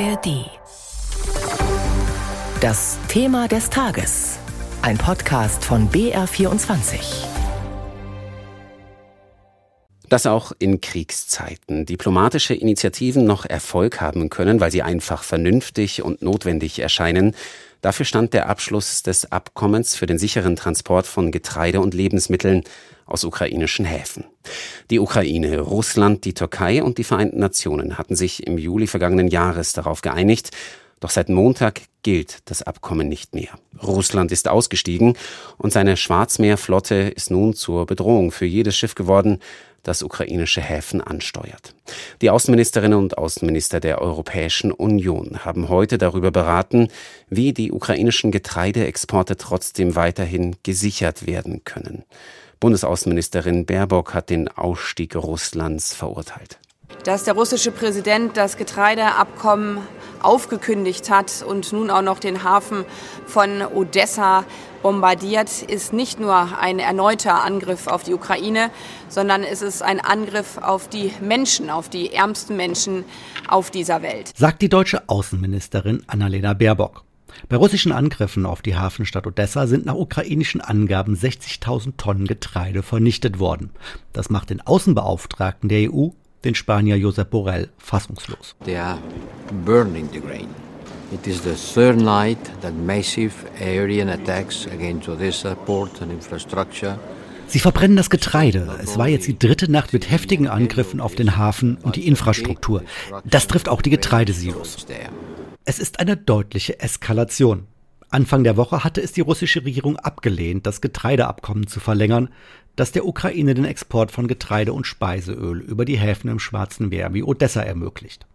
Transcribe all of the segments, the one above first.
ARD. Das Thema des Tages. Ein Podcast von BR24. Dass auch in Kriegszeiten diplomatische Initiativen noch Erfolg haben können, weil sie einfach vernünftig und notwendig erscheinen, dafür stand der Abschluss des Abkommens für den sicheren Transport von Getreide und Lebensmitteln aus ukrainischen Häfen. Die Ukraine, Russland, die Türkei und die Vereinten Nationen hatten sich im Juli vergangenen Jahres darauf geeinigt, doch seit Montag gilt das Abkommen nicht mehr. Russland ist ausgestiegen und seine Schwarzmeerflotte ist nun zur Bedrohung für jedes Schiff geworden, das ukrainische Häfen ansteuert. Die Außenministerinnen und Außenminister der Europäischen Union haben heute darüber beraten, wie die ukrainischen Getreideexporte trotzdem weiterhin gesichert werden können. Bundesaußenministerin Baerbock hat den Ausstieg Russlands verurteilt. Dass der russische Präsident das Getreideabkommen aufgekündigt hat und nun auch noch den Hafen von Odessa bombardiert, ist nicht nur ein erneuter Angriff auf die Ukraine, sondern es ist ein Angriff auf die Menschen, auf die ärmsten Menschen auf dieser Welt. Sagt die deutsche Außenministerin Annalena Baerbock. Bei russischen Angriffen auf die Hafenstadt Odessa sind nach ukrainischen Angaben 60.000 Tonnen Getreide vernichtet worden. Das macht den Außenbeauftragten der EU den Spanier Josep Borrell fassungslos. They are burning the grain. It is the third night that massive aerial attacks against Odessa port and infrastructure Sie verbrennen das Getreide. Es war jetzt die dritte Nacht mit heftigen Angriffen auf den Hafen und die Infrastruktur. Das trifft auch die Getreidesilos. Es ist eine deutliche Eskalation. Anfang der Woche hatte es die russische Regierung abgelehnt, das Getreideabkommen zu verlängern, das der Ukraine den Export von Getreide und Speiseöl über die Häfen im Schwarzen Meer wie Odessa ermöglicht.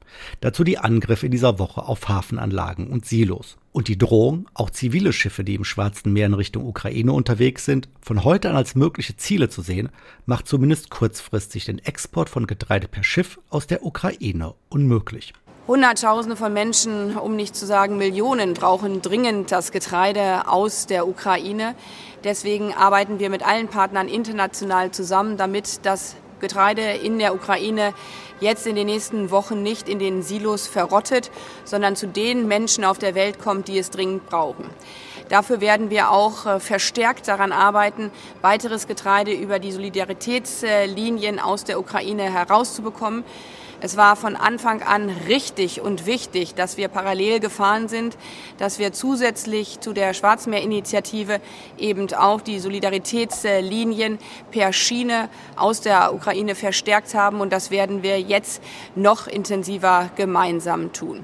Dazu die Angriffe dieser Woche auf Hafenanlagen und Silos. Und die Drohung, auch zivile Schiffe, die im Schwarzen Meer in Richtung Ukraine unterwegs sind, von heute an als mögliche Ziele zu sehen, macht zumindest kurzfristig den Export von Getreide per Schiff aus der Ukraine unmöglich. Hunderttausende von Menschen, um nicht zu sagen Millionen, brauchen dringend das Getreide aus der Ukraine. Deswegen arbeiten wir mit allen Partnern international zusammen, damit das Getreide in der Ukraine jetzt in den nächsten Wochen nicht in den Silos verrottet, sondern zu den Menschen auf der Welt kommt, die es dringend brauchen. Dafür werden wir auch äh, verstärkt daran arbeiten, weiteres Getreide über die Solidaritätslinien aus der Ukraine herauszubekommen. Es war von Anfang an richtig und wichtig, dass wir parallel gefahren sind, dass wir zusätzlich zu der Schwarzmeerinitiative eben auch die Solidaritätslinien per Schiene aus der Ukraine verstärkt haben. Und das werden wir jetzt noch intensiver gemeinsam tun.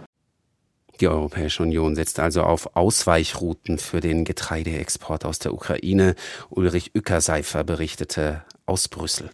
Die Europäische Union setzt also auf Ausweichrouten für den Getreideexport aus der Ukraine. Ulrich Ückerseifer berichtete aus Brüssel.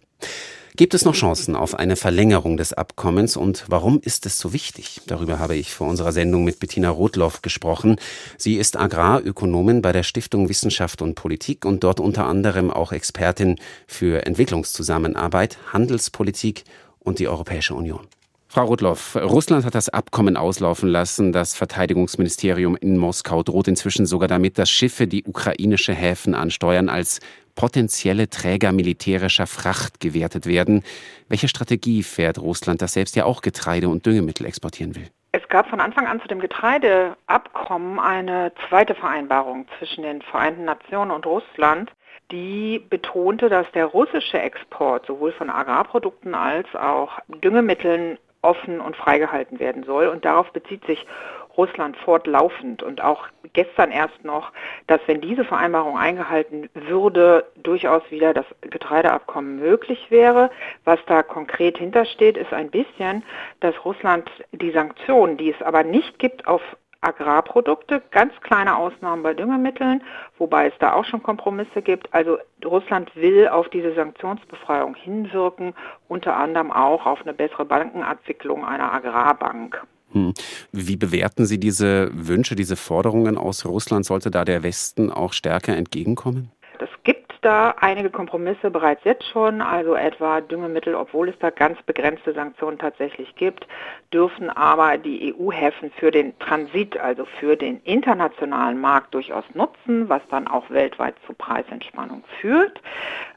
Gibt es noch Chancen auf eine Verlängerung des Abkommens und warum ist es so wichtig? Darüber habe ich vor unserer Sendung mit Bettina Rotloff gesprochen. Sie ist Agrarökonomin bei der Stiftung Wissenschaft und Politik und dort unter anderem auch Expertin für Entwicklungszusammenarbeit, Handelspolitik und die Europäische Union. Frau Rudloff, Russland hat das Abkommen auslaufen lassen. Das Verteidigungsministerium in Moskau droht inzwischen sogar damit, dass Schiffe, die ukrainische Häfen ansteuern, als potenzielle Träger militärischer Fracht gewertet werden. Welche Strategie fährt Russland, das selbst ja auch Getreide und Düngemittel exportieren will? Es gab von Anfang an zu dem Getreideabkommen eine zweite Vereinbarung zwischen den Vereinten Nationen und Russland, die betonte, dass der russische Export sowohl von Agrarprodukten als auch Düngemitteln offen und freigehalten werden soll. Und darauf bezieht sich Russland fortlaufend und auch gestern erst noch, dass wenn diese Vereinbarung eingehalten würde, durchaus wieder das Getreideabkommen möglich wäre. Was da konkret hintersteht, ist ein bisschen, dass Russland die Sanktionen, die es aber nicht gibt auf Agrarprodukte, ganz kleine Ausnahmen bei Düngemitteln, wobei es da auch schon Kompromisse gibt. Also Russland will auf diese Sanktionsbefreiung hinwirken, unter anderem auch auf eine bessere Bankenabwicklung einer Agrarbank. Hm. Wie bewerten Sie diese Wünsche, diese Forderungen aus Russland? Sollte da der Westen auch stärker entgegenkommen? Da einige Kompromisse bereits jetzt schon, also etwa Düngemittel, obwohl es da ganz begrenzte Sanktionen tatsächlich gibt, dürfen aber die EU-Häfen für den Transit, also für den internationalen Markt durchaus nutzen, was dann auch weltweit zu Preisentspannung führt.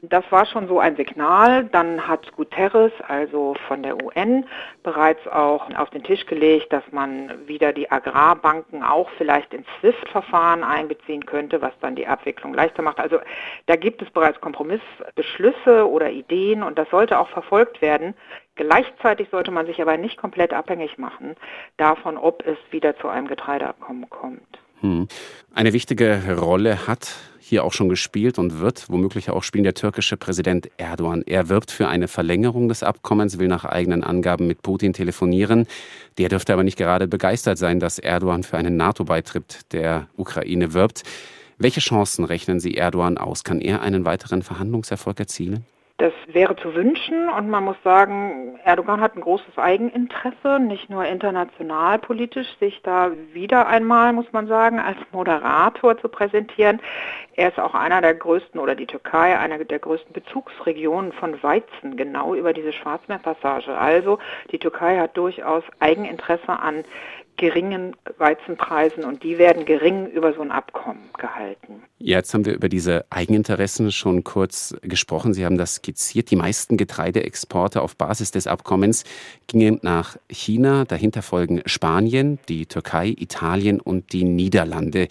Das war schon so ein Signal. Dann hat Guterres, also von der UN, bereits auch auf den Tisch gelegt, dass man wieder die Agrarbanken auch vielleicht ins SWIFT-Verfahren einbeziehen könnte, was dann die Abwicklung leichter macht. Also da gibt es bereits Kompromissbeschlüsse oder Ideen und das sollte auch verfolgt werden. Gleichzeitig sollte man sich aber nicht komplett abhängig machen davon, ob es wieder zu einem Getreideabkommen kommt. Hm. Eine wichtige Rolle hat hier auch schon gespielt und wird womöglich auch spielen der türkische Präsident Erdogan. Er wirbt für eine Verlängerung des Abkommens, will nach eigenen Angaben mit Putin telefonieren. Der dürfte aber nicht gerade begeistert sein, dass Erdogan für einen NATO-Beitritt der Ukraine wirbt. Welche Chancen rechnen Sie Erdogan aus? Kann er einen weiteren Verhandlungserfolg erzielen? Das wäre zu wünschen und man muss sagen, Erdogan hat ein großes Eigeninteresse, nicht nur international politisch, sich da wieder einmal, muss man sagen, als Moderator zu präsentieren. Er ist auch einer der größten, oder die Türkei, einer der größten Bezugsregionen von Weizen, genau über diese Schwarzmeerpassage. Also die Türkei hat durchaus Eigeninteresse an geringen Weizenpreisen und die werden gering über so ein Abkommen gehalten. Jetzt haben wir über diese Eigeninteressen schon kurz gesprochen. Sie haben das skizziert. Die meisten Getreideexporte auf Basis des Abkommens gingen nach China. Dahinter folgen Spanien, die Türkei, Italien und die Niederlande.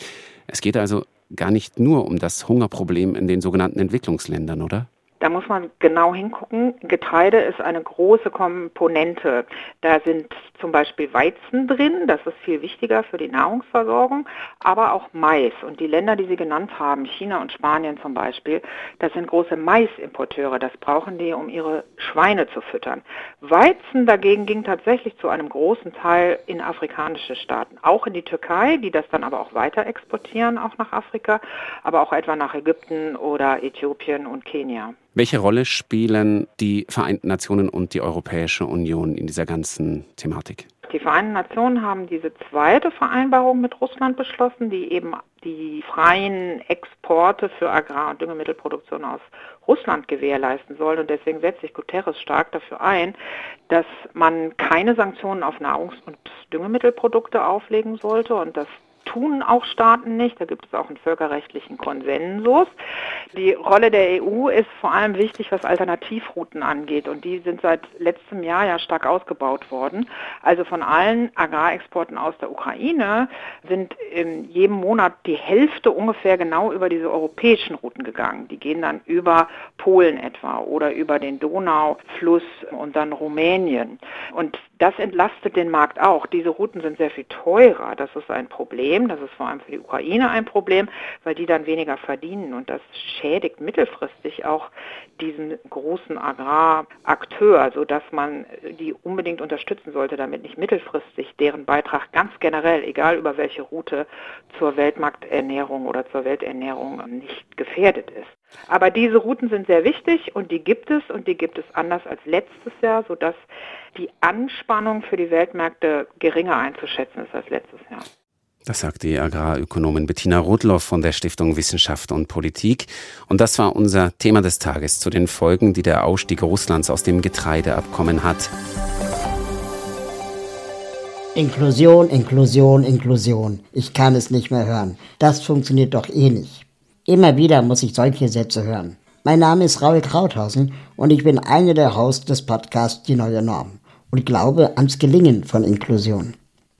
Es geht also gar nicht nur um das Hungerproblem in den sogenannten Entwicklungsländern, oder? Da muss man genau hingucken. Getreide ist eine große Komponente. Da sind zum Beispiel Weizen drin, das ist viel wichtiger für die Nahrungsversorgung, aber auch Mais. Und die Länder, die Sie genannt haben, China und Spanien zum Beispiel, das sind große Maisimporteure. Das brauchen die, um ihre Schweine zu füttern. Weizen dagegen ging tatsächlich zu einem großen Teil in afrikanische Staaten, auch in die Türkei, die das dann aber auch weiter exportieren, auch nach Afrika, aber auch etwa nach Ägypten oder Äthiopien und Kenia. Welche Rolle spielen die Vereinten Nationen und die Europäische Union in dieser ganzen Thematik? Die Vereinten Nationen haben diese zweite Vereinbarung mit Russland beschlossen, die eben die freien Exporte für Agrar- und Düngemittelproduktion aus Russland gewährleisten soll. Und deswegen setzt sich Guterres stark dafür ein, dass man keine Sanktionen auf Nahrungs- und Düngemittelprodukte auflegen sollte und dass tun auch Staaten nicht. Da gibt es auch einen völkerrechtlichen Konsensus. Die Rolle der EU ist vor allem wichtig, was Alternativrouten angeht. Und die sind seit letztem Jahr ja stark ausgebaut worden. Also von allen Agrarexporten aus der Ukraine sind in jedem Monat die Hälfte ungefähr genau über diese europäischen Routen gegangen. Die gehen dann über Polen etwa oder über den Donaufluss und dann Rumänien. Und das entlastet den Markt auch. Diese Routen sind sehr viel teurer. Das ist ein Problem. Das ist vor allem für die Ukraine ein Problem, weil die dann weniger verdienen. Und das schädigt mittelfristig auch diesen großen Agrarakteur, sodass man die unbedingt unterstützen sollte, damit nicht mittelfristig deren Beitrag ganz generell, egal über welche Route, zur Weltmarkternährung oder zur Welternährung nicht gefährdet ist. Aber diese Routen sind sehr wichtig und die gibt es und die gibt es anders als letztes Jahr, sodass die Anspannung für die Weltmärkte geringer einzuschätzen ist als letztes Jahr. Das sagt die Agrarökonomin Bettina Rudloff von der Stiftung Wissenschaft und Politik. Und das war unser Thema des Tages zu den Folgen, die der Ausstieg Russlands aus dem Getreideabkommen hat. Inklusion, Inklusion, Inklusion. Ich kann es nicht mehr hören. Das funktioniert doch eh nicht. Immer wieder muss ich solche Sätze hören. Mein Name ist Raul Krauthausen und ich bin einer der Hosts des Podcasts Die neue Norm und glaube ans Gelingen von Inklusion.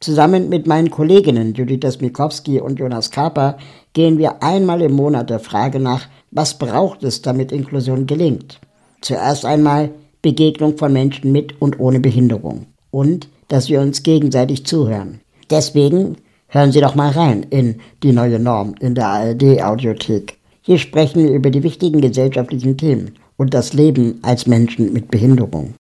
Zusammen mit meinen Kolleginnen Judith Smikowski und Jonas Kaper gehen wir einmal im Monat der Frage nach, was braucht es, damit Inklusion gelingt. Zuerst einmal Begegnung von Menschen mit und ohne Behinderung und dass wir uns gegenseitig zuhören. Deswegen Hören Sie doch mal rein in die neue Norm in der ARD Audiothek. Hier sprechen wir über die wichtigen gesellschaftlichen Themen und das Leben als Menschen mit Behinderung.